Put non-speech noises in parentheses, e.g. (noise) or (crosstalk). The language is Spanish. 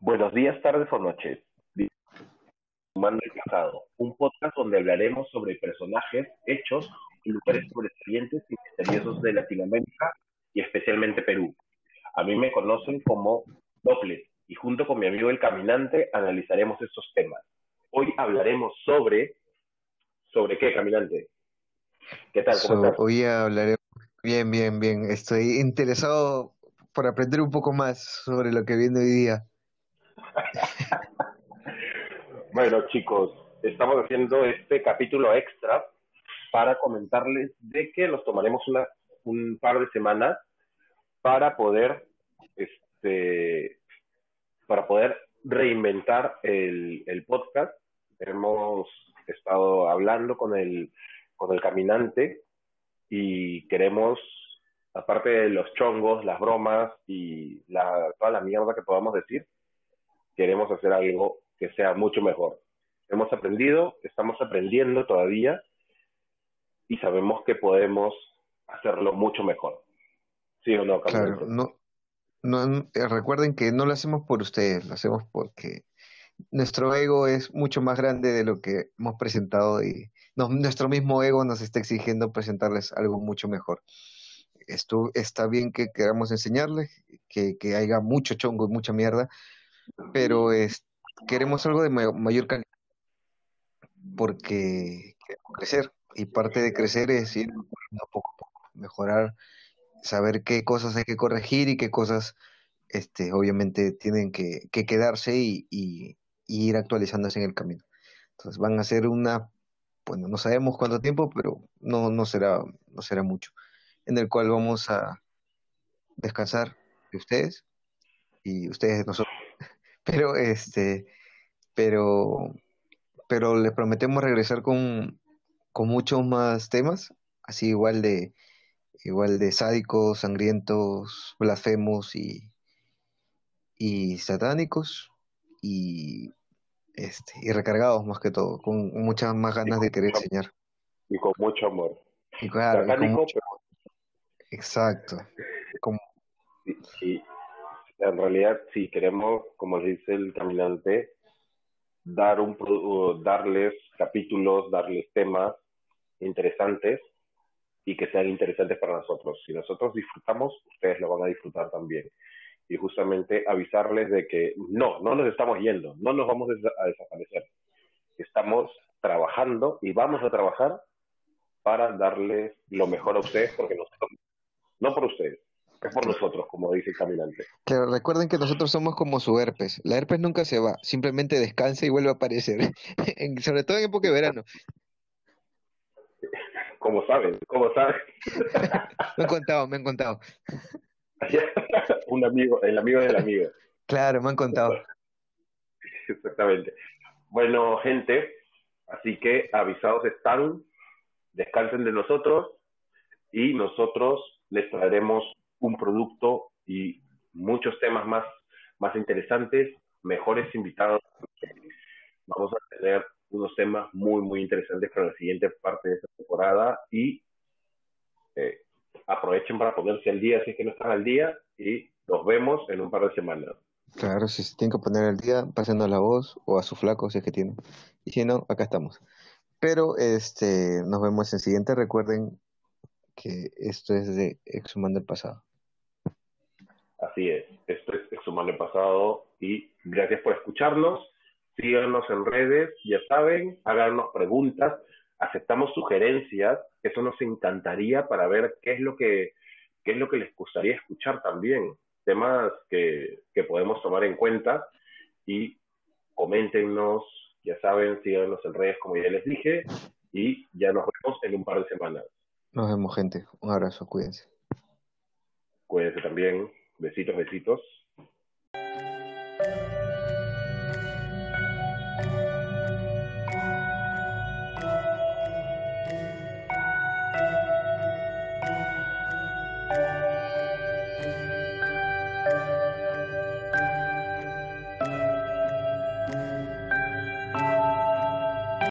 Buenos días, tardes o noches. Humano el Pasado, un podcast donde hablaremos sobre personajes, hechos y lugares sobresalientes y misteriosos de Latinoamérica y especialmente Perú. A mí me conocen como Doppler y junto con mi amigo El Caminante analizaremos estos temas. Hoy hablaremos sobre... ¿Sobre qué, Caminante? ¿Qué tal? Hoy hablaremos Bien, bien, bien. Estoy interesado por aprender un poco más sobre lo que viene hoy día. (laughs) bueno, chicos, estamos haciendo este capítulo extra para comentarles de que nos tomaremos una, un par de semanas para poder este para poder reinventar el, el podcast. Hemos estado hablando con el, con el caminante y queremos, aparte de los chongos, las bromas y la, toda la mierda que podamos decir, queremos hacer algo que sea mucho mejor. Hemos aprendido, estamos aprendiendo todavía y sabemos que podemos hacerlo mucho mejor. ¿Sí o no, Claro, no, no, eh, recuerden que no lo hacemos por ustedes, lo hacemos porque nuestro ego es mucho más grande de lo que hemos presentado y nuestro mismo ego nos está exigiendo presentarles algo mucho mejor. Esto está bien que queramos enseñarles, que, que haya mucho chongo y mucha mierda, pero es, queremos algo de mayor calidad porque queremos crecer y parte de crecer es ir poco a poco, mejorar, saber qué cosas hay que corregir y qué cosas este, obviamente tienen que, quedarse y, y, ir actualizándose en el camino. Entonces van a ser una, bueno, no sabemos cuánto tiempo, pero no, no, será, no será mucho, en el cual vamos a descansar de ustedes y ustedes de nosotros (laughs) pero este, pero, pero les prometemos regresar con, con muchos más temas, así igual de, igual de sádicos, sangrientos, blasfemos y, y satánicos y este y recargados más que todo, con muchas más ganas de querer enseñar. Y con mucho amor. Y claro, Exacto. Como... En realidad, si queremos, como dice el caminante, dar un, darles capítulos, darles temas interesantes y que sean interesantes para nosotros. Si nosotros disfrutamos, ustedes lo van a disfrutar también. Y justamente avisarles de que no, no nos estamos yendo, no nos vamos a desaparecer. Estamos trabajando y vamos a trabajar para darles lo mejor a ustedes, porque nosotros, no por ustedes, es por nosotros, como dice el caminante. Claro, recuerden que nosotros somos como su herpes. La herpes nunca se va, simplemente descansa y vuelve a aparecer, (laughs) sobre todo en época de verano. Como saben, como saben. (laughs) me han contado, me han contado. (laughs) Un amigo, el amigo del amigo. Claro, me han contado. (laughs) Exactamente. Bueno, gente, así que avisados están, descansen de nosotros y nosotros les traeremos un producto y muchos temas más, más interesantes, mejores invitados. Vamos a tener unos temas muy, muy interesantes para la siguiente parte de esta temporada y eh, aprovechen para ponerse al día si es que no están al día y nos vemos en un par de semanas. Claro, si se tienen que poner al día, pasando la voz o a su flaco si es que tienen. Y si no, acá estamos. Pero este, nos vemos en el siguiente. Recuerden que esto es de Exhumando el Pasado. Así es, esto es Exhumando el Pasado y gracias por escucharnos. Síganos en redes, ya saben, háganos preguntas, aceptamos sugerencias, eso nos encantaría para ver qué es lo que, qué es lo que les gustaría escuchar también, temas que, que podemos tomar en cuenta y coméntenos, ya saben, síganos en redes como ya les dije y ya nos vemos en un par de semanas. Nos vemos gente, un abrazo, cuídense. Cuídense también. Besitos, besitos. Bye.